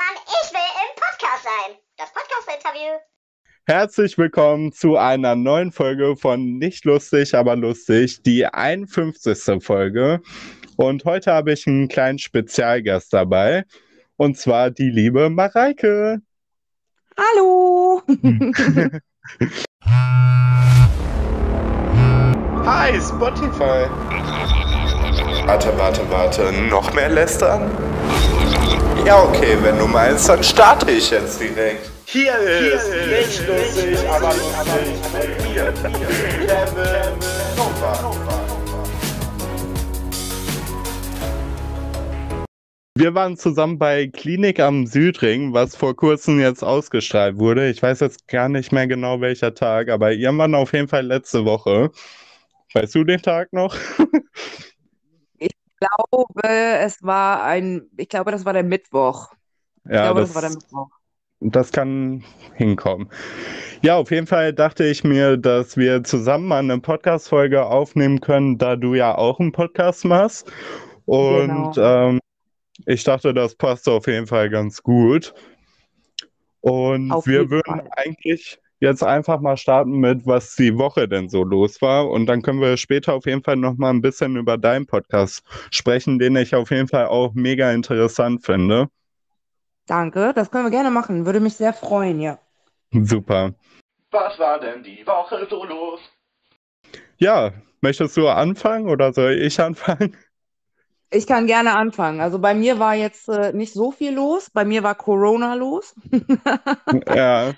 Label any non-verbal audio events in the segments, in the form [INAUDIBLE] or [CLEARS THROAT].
Mann, ich will im Podcast sein. Das Podcast-Interview. Herzlich willkommen zu einer neuen Folge von Nicht lustig, aber lustig, die 51. Folge. Und heute habe ich einen kleinen Spezialgast dabei. Und zwar die liebe Mareike. Hallo! [LAUGHS] Hi, Spotify. Warte, warte, warte. Noch mehr lästern? Ja, okay, wenn du meinst, dann starte ich jetzt direkt. Hier ist nicht lustig, aber lustig. Hier, Kevin Nova. Wir waren zusammen bei Klinik am Südring, was vor kurzem jetzt ausgestrahlt wurde. Ich weiß jetzt gar nicht mehr genau welcher Tag, aber irgendwann auf jeden Fall letzte Woche. Weißt du den Tag noch? [LAUGHS] Ich glaube, es war ein, ich glaube, das war der Mittwoch. Ich Ja, glaube, das, das, war der Mittwoch. das kann hinkommen. Ja, auf jeden Fall dachte ich mir, dass wir zusammen mal eine Podcast-Folge aufnehmen können, da du ja auch einen Podcast machst. Und Genau. ähm, ich dachte, das passt auf jeden Fall ganz gut. Und Auf wir würden Fall. eigentlich jetzt einfach mal starten mit, was die Woche denn so los war. Und dann können wir später auf jeden Fall noch mal ein bisschen über deinen Podcast sprechen, den ich auf jeden Fall auch mega interessant finde. Danke, das können wir gerne machen. Würde mich sehr freuen, ja. Super. Was war denn die Woche so los? Ja, möchtest du anfangen oder soll ich anfangen? Ich kann gerne anfangen. Also bei mir war jetzt äh, nicht so viel los. Bei mir war Corona los, [LAUGHS] Ja,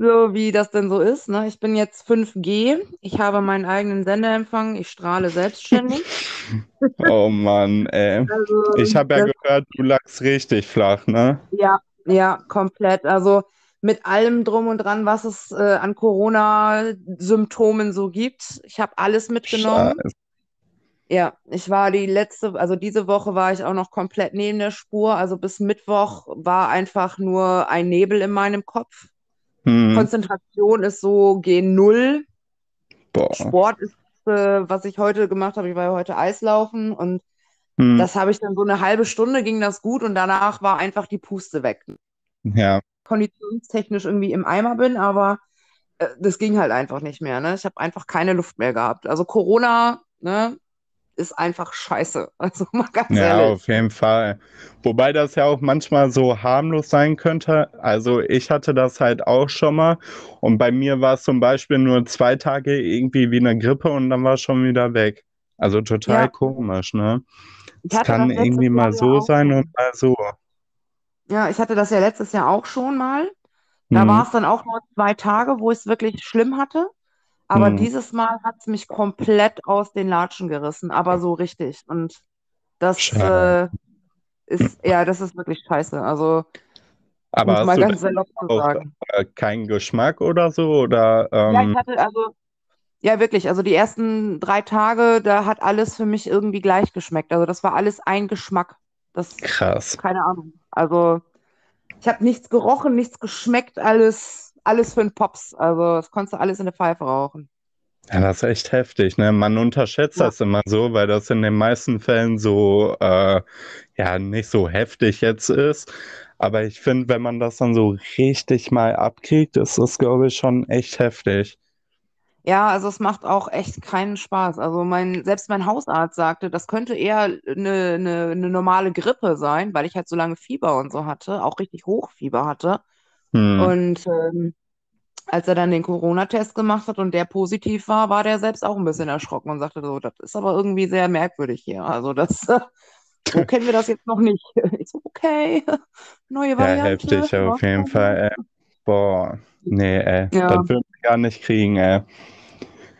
so wie das denn so ist. Ne? Ich bin jetzt 5G. Ich habe meinen eigenen Sendeempfang. Ich strahle selbstständig. [LAUGHS] oh Mann, ey. Also Ich habe ja gehört, du lagst richtig flach, ne? ja, ja, komplett. Also mit allem drum und dran, was es äh, an Corona-Symptomen so gibt. Ich habe alles mitgenommen. Scheiße. Ja, ich war die letzte, also diese Woche war ich auch noch komplett neben der Spur. Also bis Mittwoch war einfach nur ein Nebel in meinem Kopf. Hm, Konzentration ist so G0. boah. Sport ist, äh, was ich heute gemacht habe. Ich war ja heute Eislaufen und Hm, das habe ich dann so eine halbe Stunde ging das gut und danach war einfach die Puste weg. ja, Konditionstechnisch irgendwie im Eimer bin, aber äh, das ging halt einfach nicht mehr. Ne? Ich habe einfach keine Luft mehr gehabt. Also Corona, ne, ist einfach scheiße. [LAUGHS] Also mal ganz ja, ehrlich. auf jeden Fall. Wobei das ja auch manchmal so harmlos sein könnte. Also ich hatte das halt auch schon mal und bei mir war es zum Beispiel nur zwei Tage irgendwie wie eine Grippe und dann war es schon wieder weg. Also total Ja, komisch, ne? Es kann irgendwie mal so sein und mal so. Ja, ich hatte das ja letztes Jahr auch schon mal. Da war Hm, es dann auch nur zwei Tage, wo ich es wirklich schlimm hatte. Aber hm, dieses Mal hat es mich komplett aus den Latschen gerissen, aber so richtig. Und das äh, ist, ja, das ist wirklich scheiße. Also, Aber hast mal du ganz salopp zu sagen. äh, keinen Geschmack oder so? Oder Ja, ich ähm, hatte also, ja, wirklich. Also die ersten drei Tage, da hat alles für mich irgendwie gleich geschmeckt. Also das war alles ein Geschmack. Das, krass. keine Ahnung. Also ich habe nichts gerochen, nichts geschmeckt, alles, alles für den Pops. Also das konntest du alles in der Pfeife rauchen. Ja, das ist echt heftig, ne? Man unterschätzt Ja, das immer so, weil das in den meisten Fällen so, äh, ja, nicht so heftig jetzt ist. Aber ich finde, wenn man das dann so richtig mal abkriegt, ist das, glaube ich, schon echt heftig. ja, also es macht auch echt keinen Spaß. Also mein, selbst mein Hausarzt sagte, das könnte eher eine, eine, eine normale Grippe sein, weil ich halt so lange Fieber und so hatte, auch richtig Hochfieber hatte. Hm, Und ähm, als er dann den Corona-Test gemacht hat und der positiv war, war der selbst auch ein bisschen erschrocken und sagte so, das ist aber irgendwie sehr merkwürdig hier. Also das, [LAUGHS] so kennen wir das jetzt noch nicht. [LAUGHS] Ich so, okay, [LAUGHS] neue ja, Variante. heftig Ja, auf jeden Fall, ey. Boah, nee, ey, das ja, würde ich gar nicht kriegen, ey.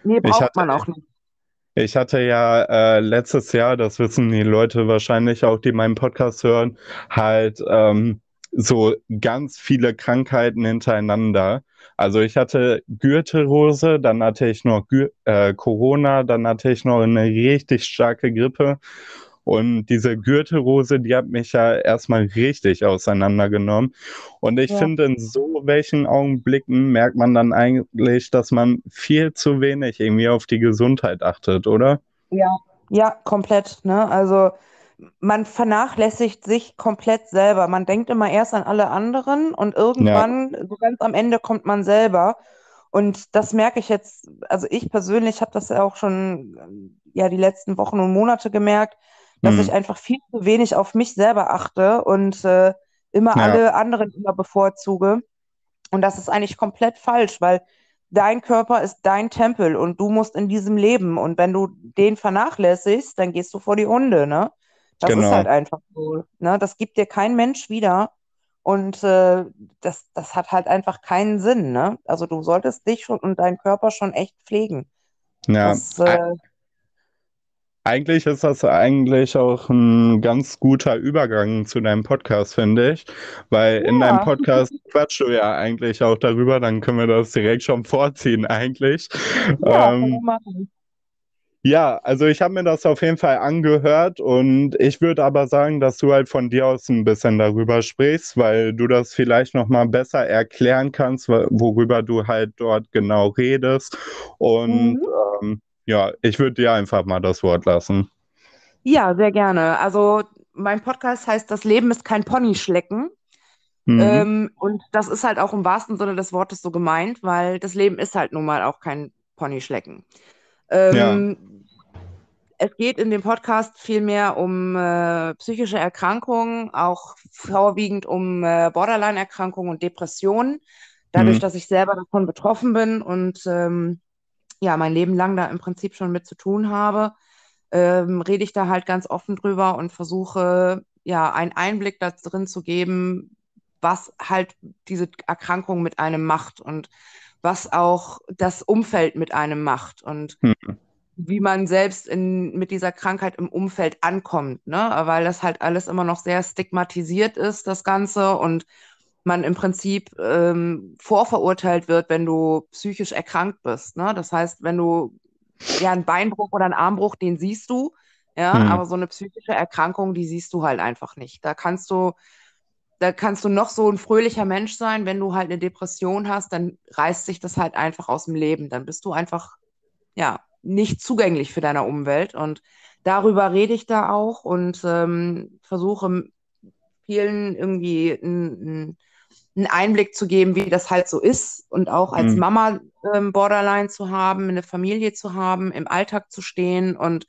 nee, Ich braucht hatte, man auch nicht. ich hatte ja äh, letztes Jahr, das wissen die Leute wahrscheinlich auch, die meinen Podcast hören, halt ähm, so ganz viele Krankheiten hintereinander. Also ich hatte Gürtelrose, dann hatte ich noch Gür äh, Corona, dann hatte ich noch eine richtig starke Grippe. Und diese Gürtelrose, die hat mich ja erstmal richtig auseinandergenommen. Und ich Ja. finde, in so welchen Augenblicken merkt man dann eigentlich, dass man viel zu wenig irgendwie auf die Gesundheit achtet, oder? Ja, ja, komplett, ne? Also man vernachlässigt sich komplett selber. Man denkt immer erst an alle anderen und irgendwann, so ganz am Ende, kommt man selber. Und das merke ich jetzt, also ich persönlich habe das ja auch schon ja die letzten Wochen und Monate gemerkt, dass Hm. ich einfach viel zu wenig auf mich selber achte und äh, immer Ja. alle anderen immer bevorzuge. Und das ist eigentlich komplett falsch, weil dein Körper ist dein Tempel und du musst in diesem leben. Und wenn du den vernachlässigst, dann gehst du vor die Hunde, ne? Das ist Genau. halt einfach so, ne? Das gibt dir kein Mensch wieder. Und äh, das, das hat halt einfach keinen Sinn, ne? Also du solltest dich schon und deinen Körper schon echt pflegen. Ja, Das, äh, eigentlich ist das eigentlich auch ein ganz guter Übergang zu deinem Podcast, finde ich. Weil in deinem Ja. [LAUGHS] Podcast quatschst du ja eigentlich auch darüber, dann können wir das direkt schon vorziehen, eigentlich. ja, Ähm. Ja, also ich habe mir das auf jeden Fall angehört und ich würde aber sagen, dass du halt von dir aus ein bisschen darüber sprichst, weil du das vielleicht nochmal besser erklären kannst, wo- worüber du halt dort genau redest. Und Mhm. ähm, ja, ich würde dir einfach mal das Wort lassen. Ja, sehr gerne. Also mein Podcast heißt Das Leben ist kein Ponyschlecken. Mhm. Ähm, und das ist halt auch im wahrsten Sinne des Wortes so gemeint, weil das Leben ist halt nun mal auch kein Ponyschlecken. Ähm, Es geht in dem Podcast vielmehr um äh, psychische Erkrankungen, auch vorwiegend um äh, Borderline-Erkrankungen und Depressionen. Dadurch, Mhm. dass ich selber davon betroffen bin und ähm, ja, mein Leben lang da im Prinzip schon mit zu tun habe, ähm, rede ich da halt ganz offen drüber und versuche ja einen Einblick da drin zu geben, was halt diese Erkrankung mit einem macht und was auch das Umfeld mit einem macht und Mhm. wie man selbst in, mit dieser Krankheit im Umfeld ankommt, ne? Weil das halt alles immer noch sehr stigmatisiert ist, das Ganze, und man im Prinzip ähm, vorverurteilt wird, wenn du psychisch erkrankt bist, ne? Das heißt, wenn du ja einen Beinbruch oder einen Armbruch, den siehst du, ja, Hm. aber so eine psychische Erkrankung, die siehst du halt einfach nicht. Da kannst du, da kannst du noch so ein fröhlicher Mensch sein, wenn du halt eine Depression hast, dann reißt sich das halt einfach aus dem Leben. Dann bist du einfach, ja, nicht zugänglich für deine Umwelt. Und darüber rede ich da auch und ähm, versuche vielen irgendwie einen Einblick zu geben, wie das halt so ist und auch als Mhm. Mama ähm, Borderline zu haben, eine Familie zu haben, im Alltag zu stehen und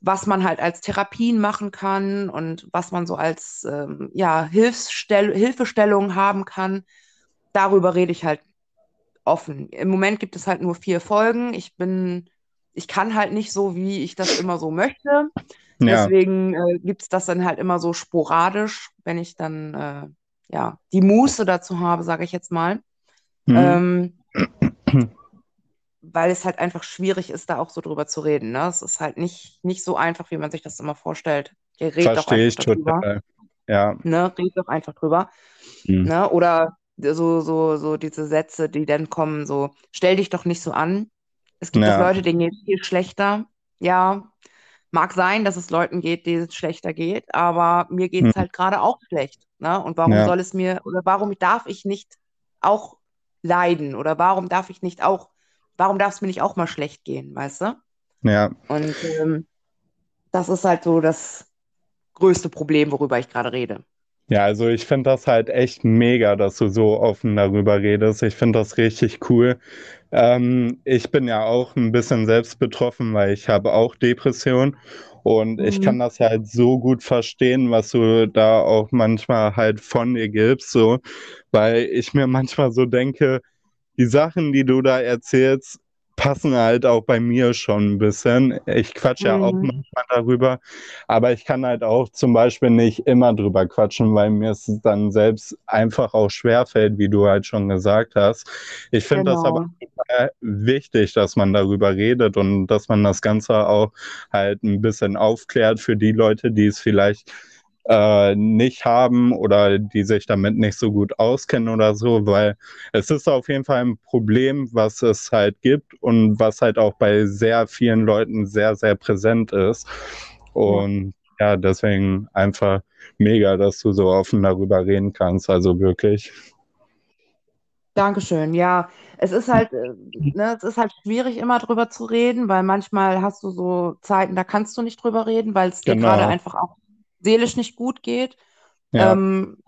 was man halt als Therapien machen kann und was man so als ähm, ja, Hilfsstell Hilfestellung haben kann. Darüber rede ich halt offen. Im Moment gibt es halt nur vier Folgen. Ich bin, ich kann halt nicht so, wie ich das immer so möchte. Ja, Deswegen äh, gibt es das dann halt immer so sporadisch, wenn ich dann äh, ja die Muße dazu habe, sage ich jetzt mal. Mhm. Ähm, [CLEARS THROAT] weil es halt einfach schwierig ist, da auch so drüber zu reden. Ne? Es ist halt nicht, nicht so einfach, wie man sich das immer vorstellt. Ihr redet doch verstehe ich einfach darüber. total. Ja. Ne? Redet doch einfach drüber. Mhm. Ne? Oder so, so, so diese Sätze, die dann kommen, so, stell dich doch nicht so an. Es gibt Ja. Leute, denen geht es viel schlechter. Ja, mag sein, dass es Leuten geht, denen es schlechter geht, aber mir geht es Mhm. halt gerade auch schlecht. Ne? Und warum Ja. soll es mir, oder warum darf ich nicht auch leiden? Oder warum darf ich nicht auch, warum darf es mir nicht auch mal schlecht gehen, weißt du? Ja. Und ähm, das ist halt so das größte Problem, worüber ich gerade rede. Ja, also ich finde das halt echt mega, dass du so offen darüber redest. Ich finde das richtig cool. Ähm, ich bin ja auch ein bisschen selbst betroffen, weil ich habe auch Depression und ich Mhm. kann das halt so gut verstehen, was du da auch manchmal halt von dir gibst, so, weil ich mir manchmal so denke, die Sachen, die du da erzählst, passen halt auch bei mir schon ein bisschen. Ich quatsche ja auch Mhm. manchmal darüber, aber ich kann halt auch zum Beispiel nicht immer drüber quatschen, weil mir es dann selbst einfach auch schwerfällt, wie du halt schon gesagt hast. Ich finde das aber Genau. wichtig, dass man darüber redet und dass man das Ganze auch halt ein bisschen aufklärt für die Leute, die es vielleicht äh, nicht haben oder die sich damit nicht so gut auskennen oder so, weil es ist auf jeden Fall ein Problem, was es halt gibt und was halt auch bei sehr vielen Leuten sehr, sehr präsent ist. Und ja, deswegen einfach mega, dass du so offen darüber reden kannst. Also wirklich. Dankeschön. Ja, es ist halt, äh, ne, es ist halt schwierig, immer drüber zu reden, weil manchmal hast du so Zeiten, da kannst du nicht drüber reden, weil es dir Genau. gerade einfach auch seelisch nicht gut geht. Ja, Ähm,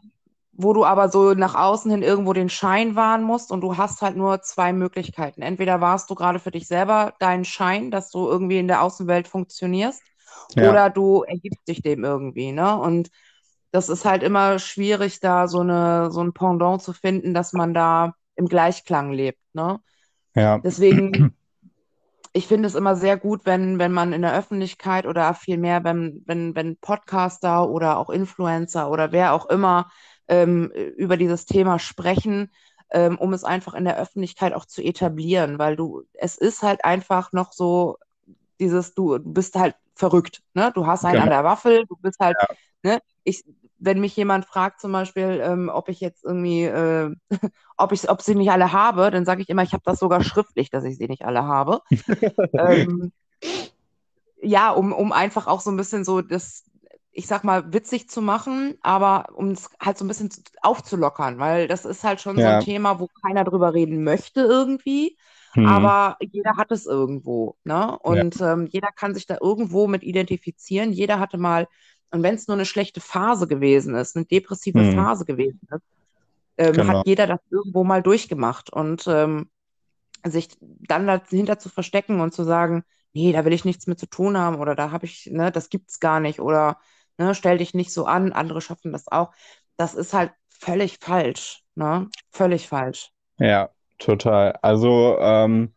wo du aber so nach außen hin irgendwo den Schein wahren musst und du hast halt nur zwei Möglichkeiten. Entweder warst du gerade für dich selber deinen Schein, dass du irgendwie in der Außenwelt funktionierst, ja, oder du ergibst dich dem irgendwie, ne? Und das ist halt immer schwierig, da so eine, so ein Pendant zu finden, dass man da im Gleichklang lebt, ne? ja, Deswegen, [CLEARS THROAT] ich finde es immer sehr gut, wenn, wenn man in der Öffentlichkeit oder vielmehr, wenn, wenn, wenn Podcaster oder auch Influencer oder wer auch immer ähm, über dieses Thema sprechen, ähm, um es einfach in der Öffentlichkeit auch zu etablieren, weil du, es ist halt einfach noch so dieses, du, du bist halt verrückt, ne? Du hast einen an genau. der Waffel, du bist halt, Ja, ne? Ich, wenn mich jemand fragt zum Beispiel, ähm, ob ich jetzt irgendwie, äh, [LAUGHS] ob ich, ob sie nicht alle habe, dann sage ich immer, ich habe das sogar schriftlich, dass ich sie nicht alle habe. [LAUGHS] Ähm, ja, um, um einfach auch so ein bisschen so das, ich sag mal, witzig zu machen, aber um es halt so ein bisschen zu- aufzulockern, weil das ist halt schon so ein Ja, Thema, wo keiner drüber reden möchte irgendwie, hm, aber jeder hat es irgendwo, ne? ja, Und ähm, jeder kann sich da irgendwo mit identifizieren. Jeder hatte mal, und wenn es nur eine schlechte Phase gewesen ist, eine depressive hm, Phase gewesen ist, ähm, genau. hat jeder das irgendwo mal durchgemacht. Und ähm, sich dann dahinter zu verstecken und zu sagen, nee, da will ich nichts mit zu tun haben oder da habe ich, ne, das gibt's gar nicht oder ne, stell dich nicht so an, andere schaffen das auch. Das ist halt völlig falsch, ne? Völlig falsch. Ja, total. Also, ähm,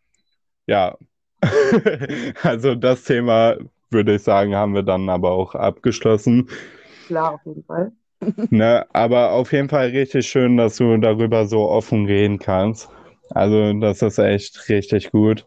ja, [LAUGHS] also das Thema würde ich sagen, haben wir dann aber auch abgeschlossen. Klar, auf jeden Fall. [LAUGHS] Ne, aber auf jeden Fall richtig schön, dass du darüber so offen reden kannst. Also, das ist echt richtig gut.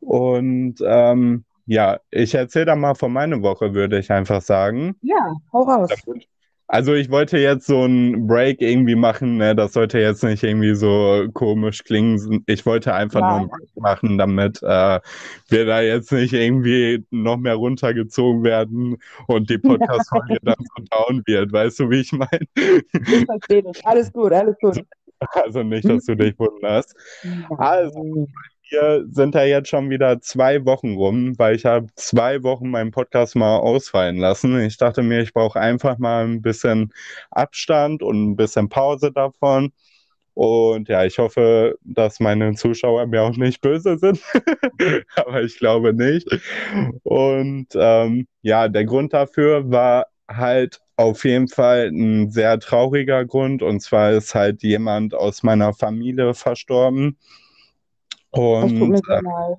Und ähm, ja, ich erzähle da mal von meiner Woche, würde ich einfach sagen. Ja, hau raus. Damit- Also ich wollte jetzt so einen Break irgendwie machen, ne? Das sollte jetzt nicht irgendwie so komisch klingen. Ich wollte einfach nur einen Break machen, damit äh, wir da jetzt nicht irgendwie noch mehr runtergezogen werden und die Podcast-Folge [LAUGHS] dann so down wird. Weißt du, wie ich meine? ich verstehe dich. Alles gut, alles gut. Also nicht, dass du dich wunderst. Also, wir sind da jetzt schon wieder zwei Wochen rum, weil ich habe zwei Wochen meinen Podcast mal ausfallen lassen. Ich dachte mir, ich brauche einfach mal ein bisschen Abstand und ein bisschen Pause davon. Und ja, ich hoffe, dass meine Zuschauer mir auch nicht böse sind, [LAUGHS] aber ich glaube nicht. Und ähm, ja, der Grund dafür war halt auf jeden Fall ein sehr trauriger Grund. Und zwar ist halt jemand aus meiner Familie verstorben. Und leid.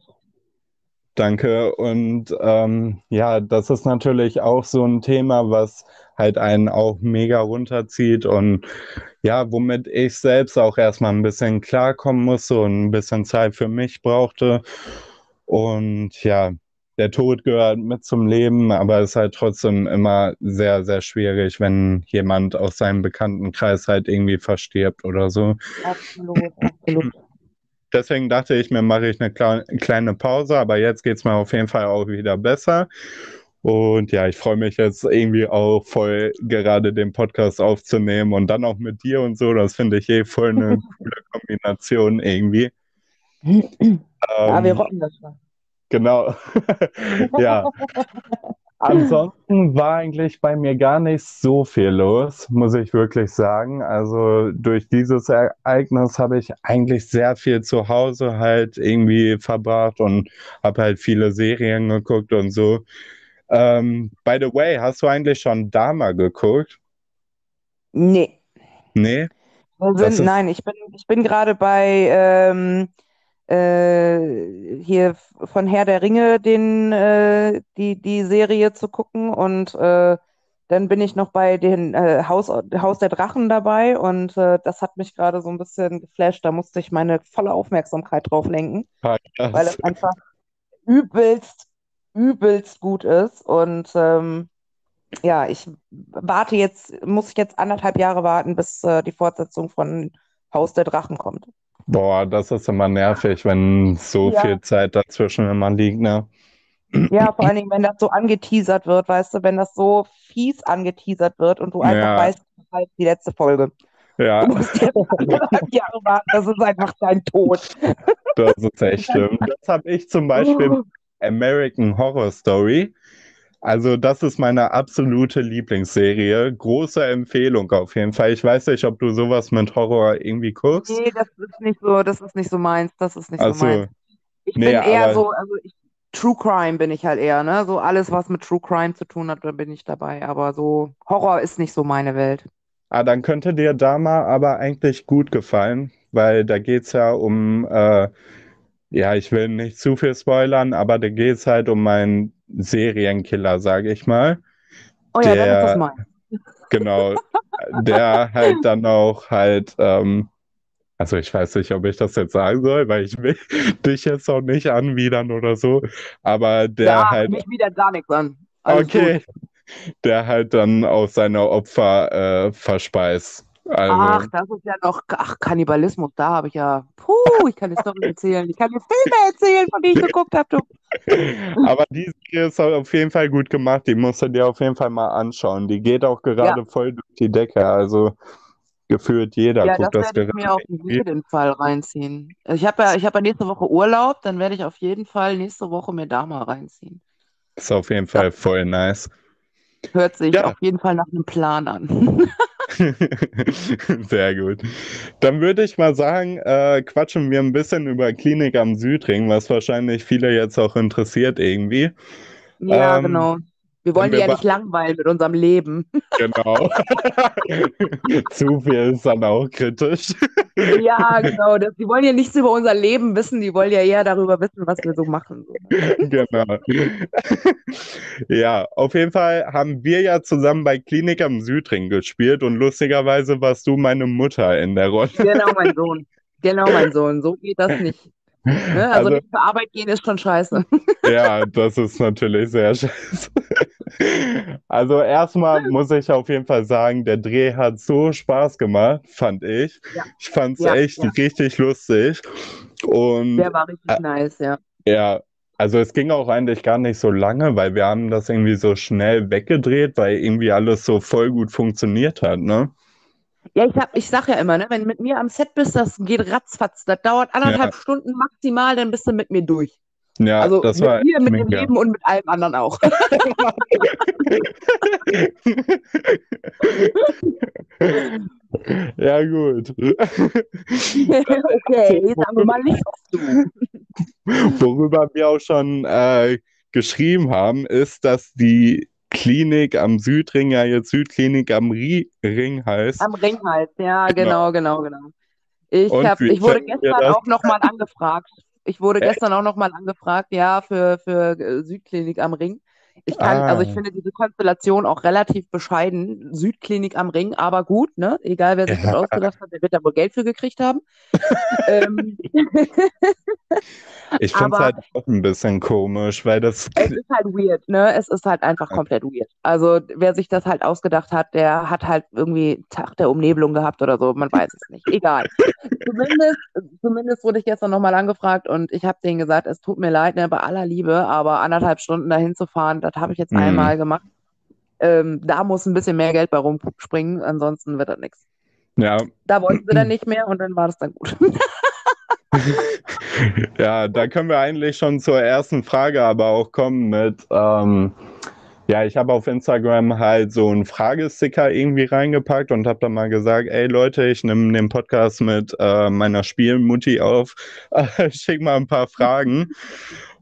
Danke. Und ähm, ja, das ist natürlich auch so ein Thema, was halt einen auch mega runterzieht und ja, womit ich selbst auch erstmal ein bisschen klarkommen musste und ein bisschen Zeit für mich brauchte. Und ja, der Tod gehört mit zum Leben, aber es ist halt trotzdem immer sehr, sehr schwierig, wenn jemand aus seinem Bekanntenkreis halt irgendwie verstirbt oder so. Absolut, absolut. Deswegen dachte ich mir, mache ich eine kle- kleine Pause, aber jetzt geht es mir auf jeden Fall auch wieder besser. Und ja, ich freue mich jetzt irgendwie auch voll, gerade den Podcast aufzunehmen und dann auch mit dir und so. Das finde ich eh voll eine [LAUGHS] coole Kombination irgendwie. Ja, wir Ähm, rocken das schon. genau. [LAUGHS] Ja. [LAUGHS] Ansonsten war eigentlich bei mir gar nicht so viel los, muss ich wirklich sagen. Also durch dieses Ereignis habe ich eigentlich sehr viel zu Hause halt irgendwie verbracht und habe halt viele Serien geguckt und so. Ähm, by the way, hast du eigentlich schon Dama geguckt? Nee. Nee? Sind, ist, nein, ich bin, ich bin gerade bei ähm, äh, hier von Herr der Ringe den, äh, die, die Serie zu gucken und äh, dann bin ich noch bei den äh, Haus, Haus der Drachen dabei und äh, das hat mich gerade so ein bisschen geflasht. Da musste ich meine volle Aufmerksamkeit drauf lenken, ah, weil krass. es einfach übelst, übelst gut ist und ähm, ja, ich warte jetzt, muss ich jetzt anderthalb Jahre warten, bis äh, die Fortsetzung von Haus der Drachen kommt. Boah, das ist immer nervig, wenn so Ja, viel Zeit dazwischen immer liegt, ne? ja, vor allen Dingen, wenn das so angeteasert wird, weißt du, wenn das so fies angeteasert wird und du einfach Ja, weißt, das ist halt die letzte Folge. Ja, Du musst jetzt Jahre warten, das ist einfach dein Tod. das ist echt [LAUGHS] schlimm. Das habe ich zum Beispiel. American Horror Story. Also, das ist meine absolute Lieblingsserie. Große Empfehlung auf jeden Fall. Ich weiß nicht, ob du sowas mit Horror irgendwie guckst. Nee, das ist nicht so, das ist nicht so meins, das ist nicht so Also, meins. Ich nee, bin eher so, also ich, True Crime bin ich halt eher, ne? So alles, was mit True Crime zu tun hat, da bin ich dabei. Aber so Horror ist nicht so meine Welt. Ah, dann könnte dir Dama aber eigentlich gut gefallen, weil da geht's ja um, äh, ja, ich will nicht zu viel spoilern, aber da geht's halt um einen Serienkiller, sage ich mal. Oh ja, dann ist Der- das mein. Genau, der halt dann auch halt, ähm, also ich weiß nicht, ob ich das jetzt sagen soll, weil ich will [LAUGHS] dich jetzt auch nicht anwidern oder so, aber der Ja, halt, mich wieder gar nichts an. Alles okay, der halt dann auch seine Opfer äh, verspeist. Also, Ach, das ist ja noch, ach, Kannibalismus, da habe ich ja, puh, ich kann dir Storys erzählen, ich kann dir Filme erzählen, von denen ich geguckt habe, du. [LAUGHS] aber die Serie ist auf jeden Fall gut gemacht, die musst du dir auf jeden Fall mal anschauen. Die geht auch gerade voll durch die Decke, also gefühlt jeder Ja, guckt das das werde ich mir auf jeden Fall reinziehen. Ich habe ja, ich habe ja nächste Woche Urlaub, dann werde ich auf jeden Fall nächste Woche mir da mal reinziehen. Ist auf jeden Fall voll nice. Hört sich Ja. auf jeden Fall nach einem Plan an. [LAUGHS] [LAUGHS] Sehr gut. Dann würde ich mal sagen, äh, quatschen wir ein bisschen über Klinik am Südring, was wahrscheinlich viele jetzt auch interessiert irgendwie. Ja, Ähm, genau. Wir wollen wir die ja nicht langweilen mit unserem Leben. [LAUGHS] Genau. [LAUGHS] Zu viel ist dann auch kritisch. [LAUGHS] Ja, genau. Das, die wollen ja nichts über unser Leben wissen, die wollen ja eher darüber wissen, was wir so machen. Genau. Ja, auf jeden Fall haben wir ja zusammen bei Klinik am Südring gespielt und lustigerweise warst du meine Mutter in der Rolle. Genau, mein Sohn. Genau, mein Sohn. So geht das nicht. Ne? Also, Also- nicht zur Arbeit gehen ist schon scheiße. [LAUGHS] Ja, das ist natürlich sehr [LAUGHS] scheiße. Also erstmal muss ich auf jeden Fall sagen, der Dreh hat so Spaß gemacht, fand ich. Ja. Ich fand es Ja, echt ja. richtig lustig. Und Der war richtig Ä- nice, ja. ja, also es ging auch eigentlich gar nicht so lange, weil wir haben das irgendwie so schnell weggedreht, weil irgendwie alles so voll gut funktioniert hat, ne? Ja, ich, hab, ich sag ja immer, ne, wenn du mit mir am Set bist, das geht ratzfatz. Das dauert anderthalb Stunden maximal, dann bist du mit mir durch. Ja, Also das mit war mir, mit dem. Leben und mit allem anderen auch. [LAUGHS] Ja, gut. okay, sagen wir mal nicht auf du. Worüber wir auch schon äh, geschrieben haben, ist, dass die Klinik am Südring ja jetzt Südklinik am Rie Ring heißt. Am Ringhals, ja, Genau. genau, genau, genau. Ich, hab, ich wurde gestern das? auch nochmal angefragt. Ich wurde gestern auch nochmal angefragt, ja, für, für äh, Südklinik am Ring. Ich kann, Ah. also ich finde diese Konstellation auch relativ bescheiden. Südklinik am Ring, aber gut, ne? Egal wer sich das Ja. ausgedacht hat, der wird da wohl Geld für gekriegt haben. [LAUGHS] ähm, [LAUGHS] [LAUGHS] Ich finde es halt auch ein bisschen komisch, weil das es ist halt weird, ne? Es ist halt einfach komplett weird. Also wer sich das halt ausgedacht hat, der hat halt irgendwie Tag der Umnebelung gehabt oder so, man weiß es nicht. Egal. [LAUGHS] zumindest, zumindest wurde ich gestern nochmal angefragt und ich habe denen gesagt, es tut mir leid, ne, bei aller Liebe, aber anderthalb Stunden dahin zu fahren, das habe ich jetzt Mhm. einmal gemacht. Ähm, da muss ein bisschen mehr Geld bei rumspringen, ansonsten wird das nichts. ja, Da wollten sie dann [CLEARS THROAT] nicht mehr und dann war das dann gut. [LAUGHS] ja, da können wir eigentlich schon zur ersten Frage aber auch kommen mit, ähm, ja, ich habe auf Instagram halt so einen Fragesticker irgendwie reingepackt und habe dann mal gesagt, ey Leute, ich nehme den Podcast mit äh, meiner Spielmutti auf, [LAUGHS] schick mal ein paar Fragen.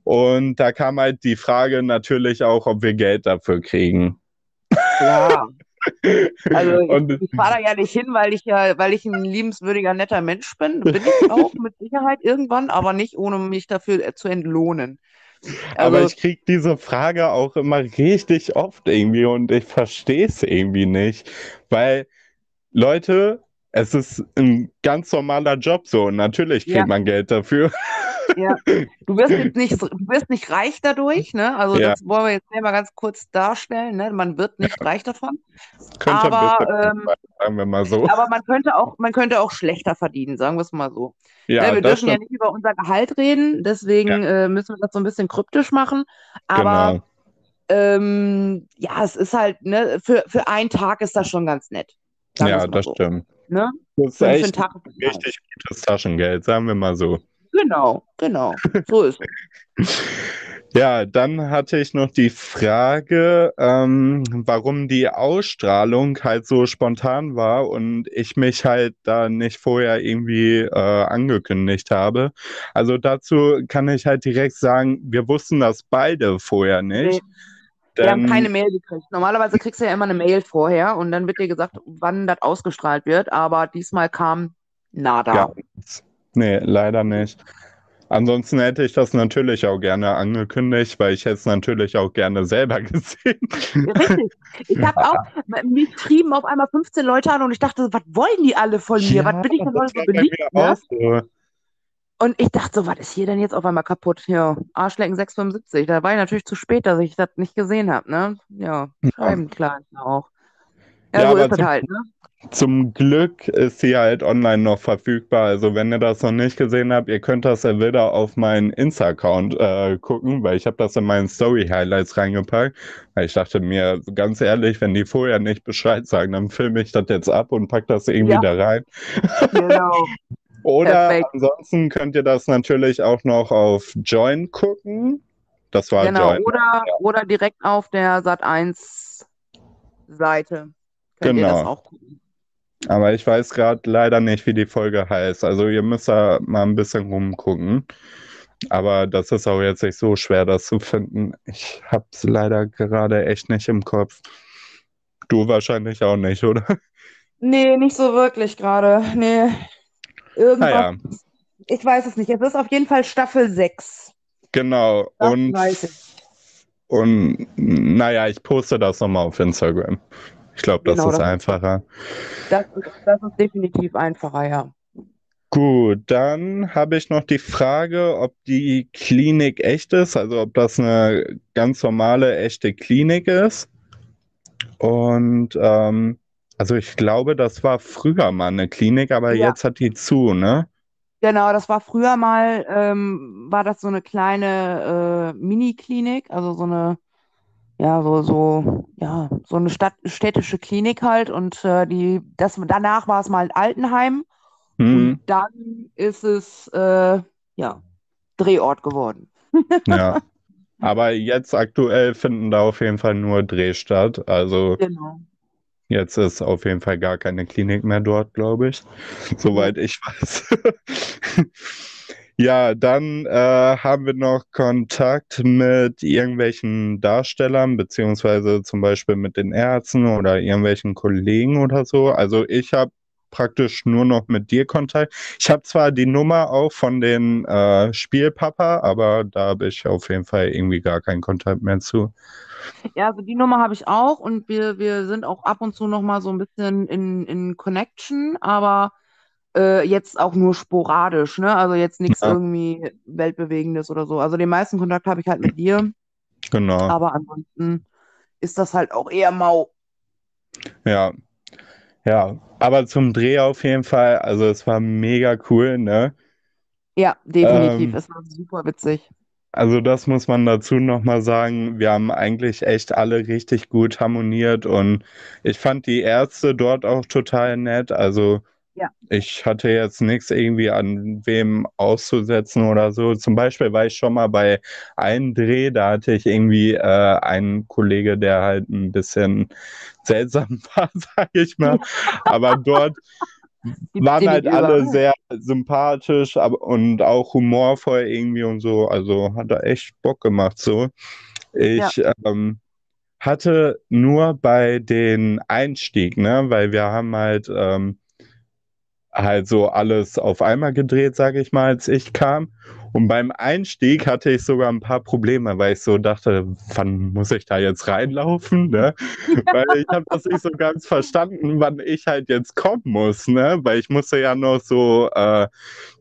Und da kam halt die Frage natürlich auch, ob wir Geld dafür kriegen. Klar. Also [LAUGHS] Und- ich, ich fahre da ja nicht hin, weil ich ja, weil ich ein liebenswürdiger, netter Mensch bin. Bin ich [LAUGHS] auch mit Sicherheit irgendwann, aber nicht ohne mich dafür zu entlohnen. Aber Also, ich kriege diese Frage auch immer richtig oft irgendwie und ich verstehe es irgendwie nicht. Weil, Leute, es ist ein ganz normaler Job so. und Natürlich kriegt Ja. man Geld dafür. Ja, du wirst jetzt nicht, du wirst nicht reich dadurch, ne? Also Ja. das wollen wir jetzt mal ganz kurz darstellen, ne? Man wird nicht reich davon. Könnte Aber, ähm, sein, sagen wir mal so. Aber man könnte auch, man könnte auch schlechter verdienen, sagen wir es mal so. Ja, ne, wir dürfen ja stimmt. nicht über unser Gehalt reden, deswegen äh, müssen wir das so ein bisschen kryptisch machen. Aber Genau. ähm, ja, es ist halt, ne, für, für einen Tag ist das schon ganz nett. Ja, das so. stimmt. Ne? Das ist echt richtig gutes Taschengeld, sagen wir mal so. Genau, genau. So ist es. [LAUGHS] Ja, dann hatte ich noch die Frage, ähm, warum die Ausstrahlung halt so spontan war und ich mich halt da nicht vorher irgendwie äh, angekündigt habe. Also dazu kann ich halt direkt sagen, wir wussten das beide vorher nicht. Wir haben denn- keine Mail gekriegt. Normalerweise kriegst du ja immer eine Mail vorher und dann wird dir gesagt, wann das ausgestrahlt wird, aber diesmal kam nada. Ja. Nee, leider nicht. Ansonsten hätte ich das natürlich auch gerne angekündigt, weil ich hätte es natürlich auch gerne selber [LAUGHS] gesehen. Richtig. Ich habe auch, mich schrieben auf einmal 15 Leute an und ich dachte, was wollen die alle von mir? was bin ich denn heute so beliebt? Ne? so. Und ich dachte so, was ist hier denn jetzt auf einmal kaputt? Ja, Arschlecken 675. Da war ich natürlich zu spät, dass ich das nicht gesehen habe, ne? Ja, Scheibenklein auch. Ja, Ja, so aber ist das zum- halt, ne? Zum Glück ist sie halt online noch verfügbar. Also wenn ihr das noch nicht gesehen habt, ihr könnt das ja wieder auf meinen Insta-Account äh, gucken, weil ich habe das in meinen Story-Highlights reingepackt. Weil ich dachte mir, ganz ehrlich, wenn die vorher nicht Bescheid sagen, dann filme ich das jetzt ab und pack das irgendwie Ja. da rein. Genau. [LAUGHS] Oder Perfekt. ansonsten könnt ihr das natürlich auch noch auf Join gucken. Das war Genau. Join. Oder, oder direkt auf der Sat1-Seite. Könnt ihr Genau. das auch gucken. Aber ich weiß gerade leider nicht, wie die Folge heißt. Also ihr müsst da mal ein bisschen rumgucken. Aber das ist auch jetzt nicht so schwer, das zu finden. Ich hab's leider gerade echt nicht im Kopf. Du wahrscheinlich auch nicht, oder? Nee, nicht so wirklich gerade. Nee. Irgendwas. Naja, Ich weiß es nicht. Es ist auf jeden Fall Staffel 6. genau. Das Und, weiß ich. und naja, ich poste das nochmal auf Instagram. Ich glaube, das Genau, ist das- einfacher. Das ist, das ist definitiv einfacher, ja. Gut, dann habe ich noch die Frage, ob die Klinik echt ist, also ob das eine ganz normale, echte Klinik ist. Und ähm, also ich glaube, das war früher mal eine Klinik, aber Ja. jetzt hat die zu, ne? Genau, das war früher mal, ähm, war das so eine kleine äh, Mini-Klinik, also so eine, ja, so, so, ja, so eine Stadt, städtische Klinik halt. Und äh, die, das, danach war es mal ein Altenheim Hm, und dann ist es, äh, ja, Drehort geworden. ja. Aber jetzt aktuell finden da auf jeden Fall nur Dreh statt. Also Genau. Jetzt ist auf jeden Fall gar keine Klinik mehr dort, glaube ich, soweit ich weiß. [LAUGHS] Ja, dann äh, haben wir noch Kontakt mit irgendwelchen Darstellern, beziehungsweise zum Beispiel mit den Ärzten oder irgendwelchen Kollegen oder so. Also ich habe praktisch nur noch mit dir Kontakt. Ich habe zwar die Nummer auch von den äh, Spielpapa, aber da habe ich auf jeden Fall irgendwie gar keinen Kontakt mehr zu. Ja, also die Nummer habe ich auch und wir, wir sind auch ab und zu noch mal so ein bisschen in, in Connection, aber äh, jetzt auch nur sporadisch, ne? Also jetzt nichts Ja. irgendwie Weltbewegendes oder so. Also den meisten Kontakt habe ich halt mit dir, Genau. aber ansonsten ist das halt auch eher mau. Ja, ja, aber zum Dreh auf jeden Fall, also es war mega cool, ne? Ja, definitiv. Ähm, Es war super witzig. Also das muss man dazu nochmal sagen, wir haben eigentlich echt alle richtig gut harmoniert und ich fand die Ärzte dort auch total nett. Also Ja. ich hatte jetzt nichts irgendwie an wem auszusetzen oder so. Zum Beispiel war ich schon mal bei einem Dreh, da hatte ich irgendwie äh, einen Kollege, der halt ein bisschen [LAUGHS] seltsam [LAUGHS] war, sag ich mal. Aber dort waren halt alle sehr sympathisch aber, und auch humorvoll irgendwie und so. Also hat er echt Bock gemacht so. Ich ähm, hatte nur bei den Einstieg, ne, weil wir haben halt ähm, halt so alles auf einmal gedreht, sage ich mal, als ich kam. Und beim Einstieg hatte ich sogar ein paar Probleme, weil ich so dachte, wann muss ich da jetzt reinlaufen, ne? [LAUGHS] Weil ich habe das nicht so ganz verstanden, wann ich halt jetzt kommen muss, ne? Weil ich musste ja noch so äh,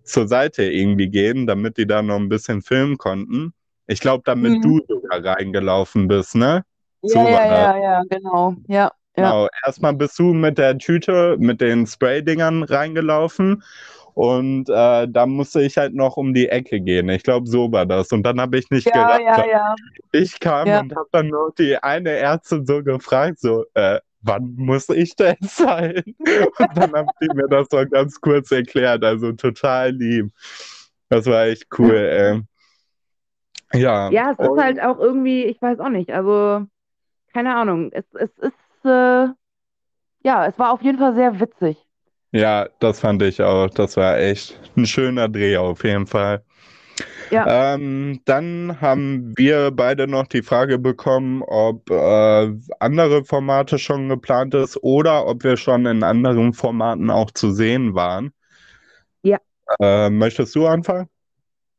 zur Seite irgendwie gehen, damit die da noch ein bisschen filmen konnten. Ich glaube, damit Mhm. du sogar reingelaufen bist, ne? So Ja, war ja, das. ja, ja, genau. Ja, ja. Genau, erstmal bist du mit der Tüte, mit den Spraydingern reingelaufen und äh, da musste ich halt noch um die Ecke gehen. Ich glaube, so war das. Und dann habe ich nicht Ja, gedacht, ja, ja. ich kam und habe dann noch die eine Ärztin so gefragt, so, äh, wann muss ich denn [LAUGHS] sein? Und dann haben die mir das so ganz kurz erklärt, also total lieb. Das war echt cool, ey. Ja. Ja, es ist halt auch irgendwie, ich weiß auch nicht, also keine Ahnung. Es, es ist, äh, ja, es war auf jeden Fall sehr witzig. Ja, das fand ich auch. Das war echt ein schöner Dreh auf jeden Fall. Ja. Ähm, dann haben wir beide noch die Frage bekommen, ob äh, andere Formate schon geplant ist oder ob wir schon in anderen Formaten auch zu sehen waren. Ja. Äh, möchtest du anfangen?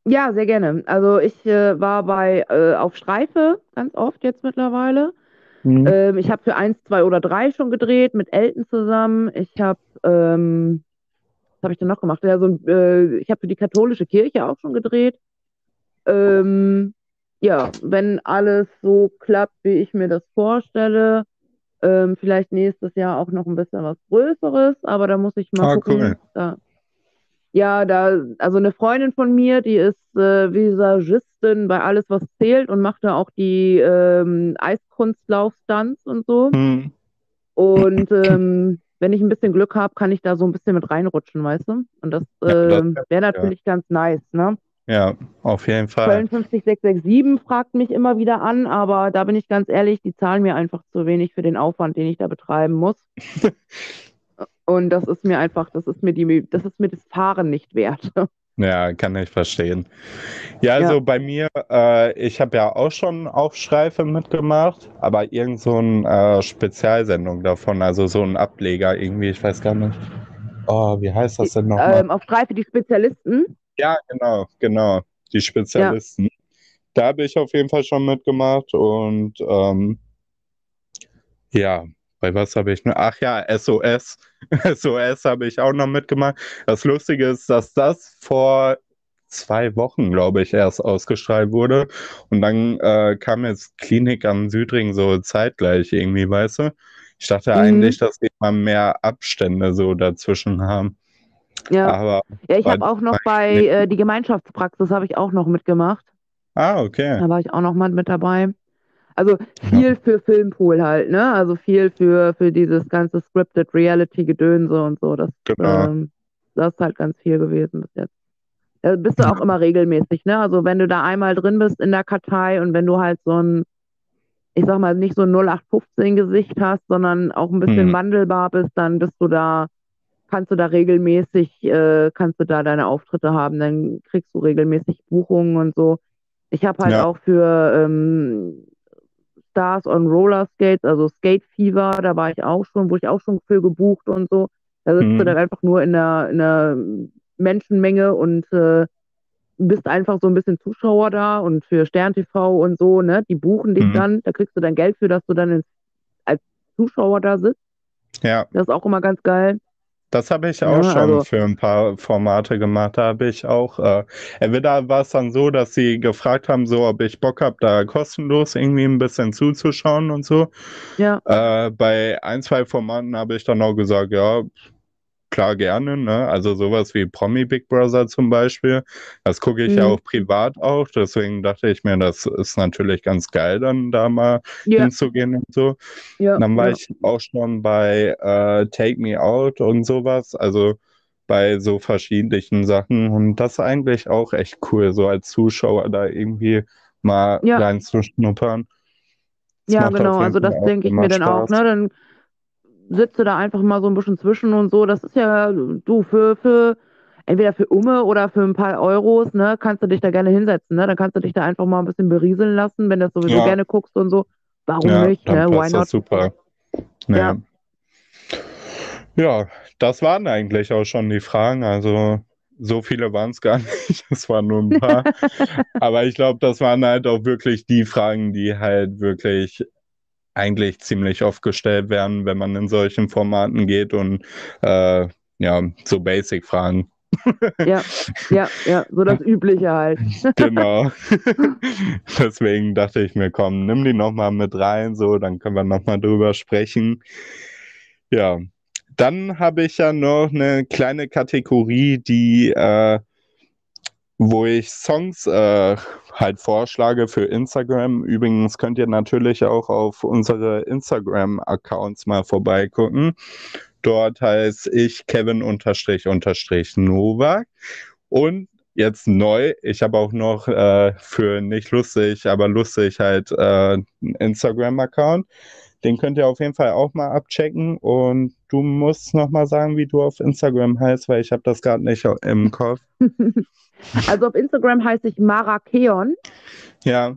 Ja, sehr gerne. Also ich äh, war bei äh, auf Streife ganz oft jetzt mittlerweile. Ähm, ich habe für eins, zwei oder drei schon gedreht mit Elton zusammen. Ich habe, ähm, was habe ich denn noch gemacht? Ja, so, äh, ich habe für die katholische Kirche auch schon gedreht. Ähm, ja, wenn alles so klappt, wie ich mir das vorstelle, ähm, vielleicht nächstes Jahr auch noch ein bisschen was Größeres, aber da muss ich mal Ah, gucken. cool. Da, ja, da, also eine Freundin von mir, die ist äh, Visagistin bei Alles, was zählt und macht da auch die ähm, Eiskunstlauf-Stunts und so. Hm. Und ähm, wenn ich ein bisschen Glück habe, kann ich da so ein bisschen mit reinrutschen, weißt du? Und das, Ja, das ähm, wäre natürlich ganz nice, ne? Ja, auf jeden Fall. Köln 50667 fragt mich immer wieder an, aber da bin ich ganz ehrlich, die zahlen mir einfach zu wenig für den Aufwand, den ich da betreiben muss. [LAUGHS] Und das ist mir einfach, das ist mir die, das ist mir das Fahren nicht wert. [LAUGHS] Ja, kann ich verstehen. Ja, Ja. also bei mir, äh, ich habe ja auch schon auf Streife mitgemacht, aber irgend so eine äh, Spezialsendung davon, also so ein Ableger irgendwie, ich weiß gar nicht. Oh, wie heißt das denn nochmal? Ähm, auf Streife die Spezialisten. Ja, genau, genau, die Spezialisten. Da habe ich auf jeden Fall schon mitgemacht und ähm, ja, bei was habe ich noch? Ach ja, SOS. [LAUGHS] SOS habe ich auch noch mitgemacht. Das Lustige ist, dass das vor zwei Wochen, glaube ich, erst ausgestrahlt wurde. Und dann äh, kam jetzt Klinik am Südring so zeitgleich irgendwie, weißt du? Ich dachte Mhm. eigentlich, dass die mal mehr Abstände so dazwischen haben. Ja, Aber, ja ich habe auch noch bei- bei äh, die Gemeinschaftspraxis habe ich auch noch mitgemacht. ah, okay. Da war ich auch noch mal mit dabei. Also viel für Filmpool halt, ne? Also viel für, für dieses ganze Scripted Reality-Gedönse und so. Das, Genau. ähm, das ist halt ganz viel gewesen bis jetzt. Da bist du auch immer regelmäßig, ne? Also wenn du da einmal drin bist in der Kartei und wenn du halt so ein, ich sag mal, nicht so ein 0815-Gesicht hast, sondern auch ein bisschen Hm. wandelbar bist, dann bist du da, kannst du da regelmäßig, äh, kannst du da deine Auftritte haben, dann kriegst du regelmäßig Buchungen und so. Ich habe halt Ja. auch für ähm, Stars on Roller Skates, also Skate Fever, da war ich auch schon, wo ich auch schon für gebucht und so. Da sitzt Mhm. du dann einfach nur in einer, in einer Menschenmenge und äh, bist einfach so ein bisschen Zuschauer da und für Stern TV und so, ne? Die buchen dich Mhm. dann, da kriegst du dann Geld für, dass du dann als Zuschauer da sitzt. Ja. Das ist auch immer ganz geil. Das habe ich auch Ja, schon also- für ein paar Formate gemacht. Da habe ich auch, äh, entweder war es dann so, dass sie gefragt haben, so ob ich Bock habe, da kostenlos irgendwie ein bisschen zuzuschauen und so. Ja, Äh, bei ein, zwei Formaten habe ich dann auch gesagt, ja, klar gerne, ne? Also sowas wie Promi Big Brother zum Beispiel. Das gucke ich ja Mhm. auch privat auch. Deswegen dachte ich mir, das ist natürlich ganz geil, dann da mal ja, hinzugehen und so. ja. Dann war ja. ich auch schon bei äh, Take Me Out und sowas, also bei so verschiedenen Sachen. Und das ist eigentlich auch echt cool, so als Zuschauer da irgendwie mal Ja. reinzuschnuppern. Das Ja, genau, also das auch denke ich mir dann auch, Spaß. ne? Dann sitzt du da einfach mal so ein bisschen zwischen und so. Das ist ja, du, für, für, entweder für Umme oder für ein paar Euros, ne, kannst du dich da gerne hinsetzen, ne? Dann kannst du dich da einfach mal ein bisschen berieseln lassen, wenn du das sowieso Ja. gerne guckst und so. Warum Ja, nicht, ne? Why not? super. Nee. Ja. Ja, das waren eigentlich auch schon die Fragen. Also so viele waren es gar [LAUGHS] nicht. Es waren nur ein paar. [LAUGHS] Aber ich glaube, das waren halt auch wirklich die Fragen, die halt wirklich eigentlich ziemlich oft gestellt werden, wenn man in solchen Formaten geht und äh, ja, so Basic-Fragen. Ja, ja, ja, so das [LAUGHS] Übliche halt. Genau. [LAUGHS] Deswegen dachte ich mir, komm, nimm die nochmal mit rein, so, dann können wir nochmal drüber sprechen. Ja, dann habe ich ja noch eine kleine Kategorie, die äh, wo ich Songs äh, halt vorschlage für Instagram. Übrigens könnt ihr natürlich auch auf unsere Instagram-Accounts mal vorbeigucken. Dort heiße ich Kevin unterstrich unterstrich Novak. Und jetzt neu, ich habe auch noch äh, für nicht lustig, aber lustig halt äh, einen Instagram-Account. Den könnt ihr auf jeden Fall auch mal abchecken. Und du musst noch mal sagen, wie du auf Instagram heißt, weil ich habe das gerade nicht im Kopf. [LAUGHS] Also auf Instagram heiße ich Marakeon. Ja,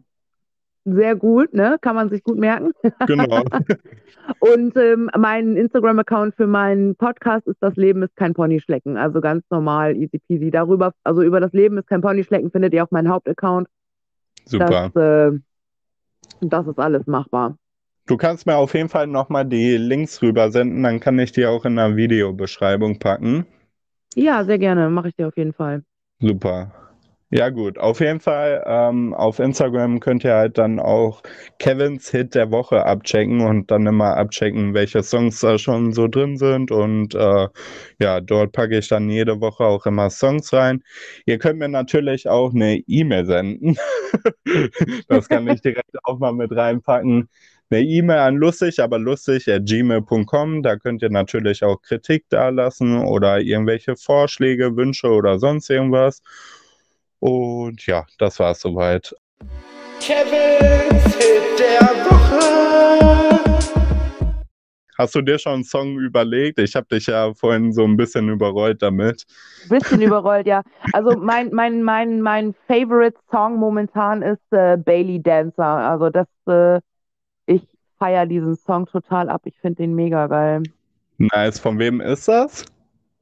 Sehr gut, ne? Kann man sich gut merken. genau. [LAUGHS] Und ähm, mein Instagram-Account für meinen Podcast ist Das Leben ist kein Ponyschlecken. Also ganz normal, easy peasy. Darüber, also über das Leben ist kein Ponyschlecken findet ihr auch meinen Hauptaccount. Super. Das, äh, das ist alles machbar. Du kannst mir auf jeden Fall nochmal die Links rübersenden, dann kann ich die auch in der Videobeschreibung packen. Ja, sehr gerne. Mache ich dir auf jeden Fall. Super. Ja gut, auf jeden Fall ähm, auf Instagram könnt ihr halt dann auch Kevins Hit der Woche abchecken und dann immer abchecken, welche Songs da schon so drin sind und äh, ja, dort packe ich dann jede Woche auch immer Songs rein. Ihr könnt mir natürlich auch eine E-Mail senden. [LAUGHS] Das kann ich direkt auch mal mit reinpacken. Eine E-Mail an lustig, aber lustig at gmail.com. Da könnt ihr natürlich auch Kritik dalassen oder irgendwelche Vorschläge, Wünsche oder sonst irgendwas. Und ja, das war's soweit. Kevins Hit der Woche. Hast du dir schon einen Song überlegt? Ich habe dich ja vorhin so ein bisschen überrollt damit. Bisschen überrollt, ja. Also mein, mein, mein, mein Favorite Song momentan ist äh, Bailey Dancer. Also das, äh, feiere diesen Song total ab. Ich finde den mega geil. Nice. Von wem ist das?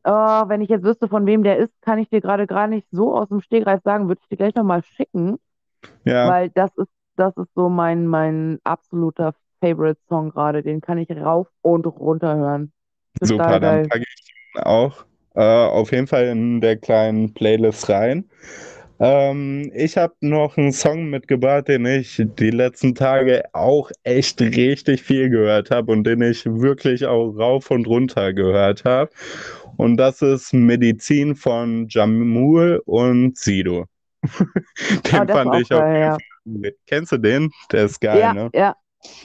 Oh, wenn ich jetzt wüsste, von wem der ist, kann ich dir gerade gar nicht so aus dem Stegreif sagen. Würde ich dir gleich nochmal schicken, Ja, weil das ist, das ist so mein, mein absoluter Favorite Song gerade. Den kann ich rauf und runter hören. Super. Dann packe ich ihn auch äh, auf jeden Fall in der kleinen Playlist rein. Ähm, ich habe noch einen Song mitgebracht, den ich die letzten Tage auch echt richtig viel gehört habe und den ich wirklich auch rauf und runter gehört habe. Und das ist Medizin von Jamul und Sido. [LAUGHS] Den Ah, fand auch ich auf geil, ja. Kennst du den? Der ist geil, Ja, ne? ja,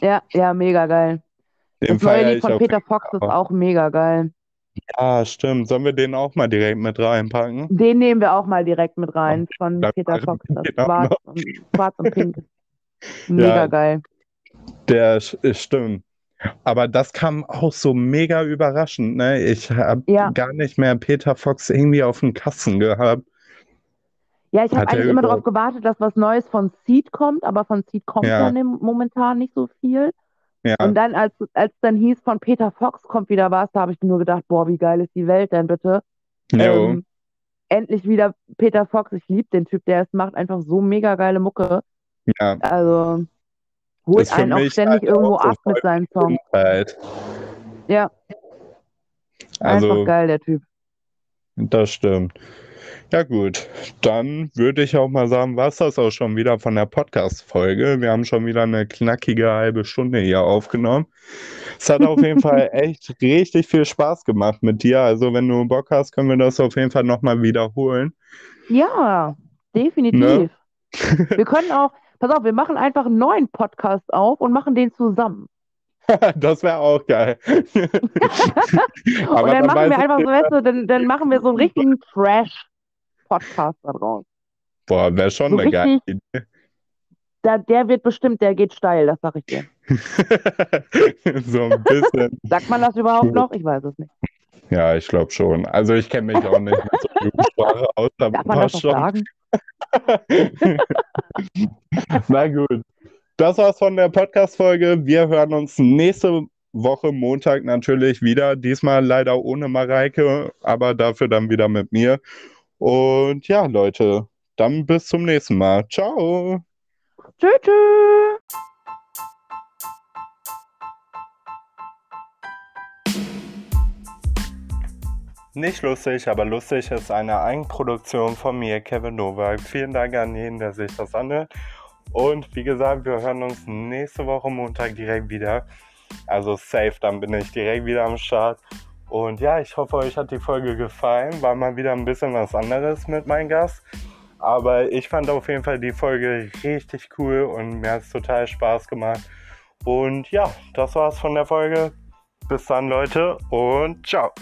ja, ja, mega geil. Den Das neue Lied von Peter Fox ist auch. auch mega geil. Ja, stimmt. Sollen wir den auch mal direkt mit reinpacken? Den nehmen wir auch mal direkt mit rein von Peter Fox. Das Schwarz und, Schwarz und Pink. [LAUGHS] Mega Ja. geil. Der stimmt. Aber das kam auch so mega überraschend, ne? Ich habe Ja. gar nicht mehr Peter Fox irgendwie auf dem Kasten gehabt. Ja, ich habe eigentlich immer darauf gewartet, dass was Neues von Seed kommt, aber von Seed kommt Ja. momentan nicht so viel. Ja, Und dann, als als dann hieß, von Peter Fox kommt wieder was, da habe ich nur gedacht, boah, wie geil ist die Welt denn bitte? jo, Ähm, endlich wieder Peter Fox. Ich liebe den Typ, der es macht einfach so mega geile Mucke. ja. Also holt einen auch ständig halt irgendwo ab mit seinen Songs. Halt. Ja, Also, einfach geil, der Typ. das stimmt. Ja, gut. Dann würde ich auch mal sagen, war es das auch schon wieder von der Podcast-Folge. Wir haben schon wieder eine knackige halbe Stunde hier aufgenommen. Es hat auf jeden Fall [LAUGHS] echt richtig viel Spaß gemacht mit dir. Also, wenn du Bock hast, können wir das auf jeden Fall nochmal wiederholen. Ja, definitiv. Ne? Wir können auch, pass auf, wir machen einfach einen neuen Podcast auf und machen den zusammen. [LAUGHS] Das wäre auch geil. [LAUGHS] Und dann dann machen wir einfach so, weißt du, dann, dann machen wir so einen richtigen Trash-Podcast da draus. Boah, wäre schon So eine geile Idee. Da, der wird bestimmt, der geht steil, das sag ich dir. [LAUGHS] So ein bisschen. [LAUGHS] Sagt man das überhaupt noch? Ich weiß es nicht. Ja, ich glaube schon. Also ich kenne mich auch nicht mit so Jugendsprache aus, aber Darf man das schon. sagen? [LAUGHS] Na gut. Das war's von der Podcast-Folge. Wir hören uns nächste Woche Montag natürlich wieder. Diesmal leider ohne Mareike, aber dafür dann wieder mit mir. Und ja, Leute, dann bis zum nächsten Mal. Ciao. Tschö, tschö. Nicht lustig, aber lustig ist eine Eigenproduktion von mir, Kevin Nowak. Vielen Dank an jeden, der sich das anhört. Und wie gesagt, wir hören uns nächste Woche Montag direkt wieder. Also safe, dann bin ich direkt wieder am Start. Und ja, ich hoffe, euch hat die Folge gefallen. War mal wieder ein bisschen was anderes mit meinem Gast. Aber ich fand auf jeden Fall die Folge richtig cool und mir hat es total Spaß gemacht. Und ja, das war's von der Folge. Bis dann, Leute, und ciao.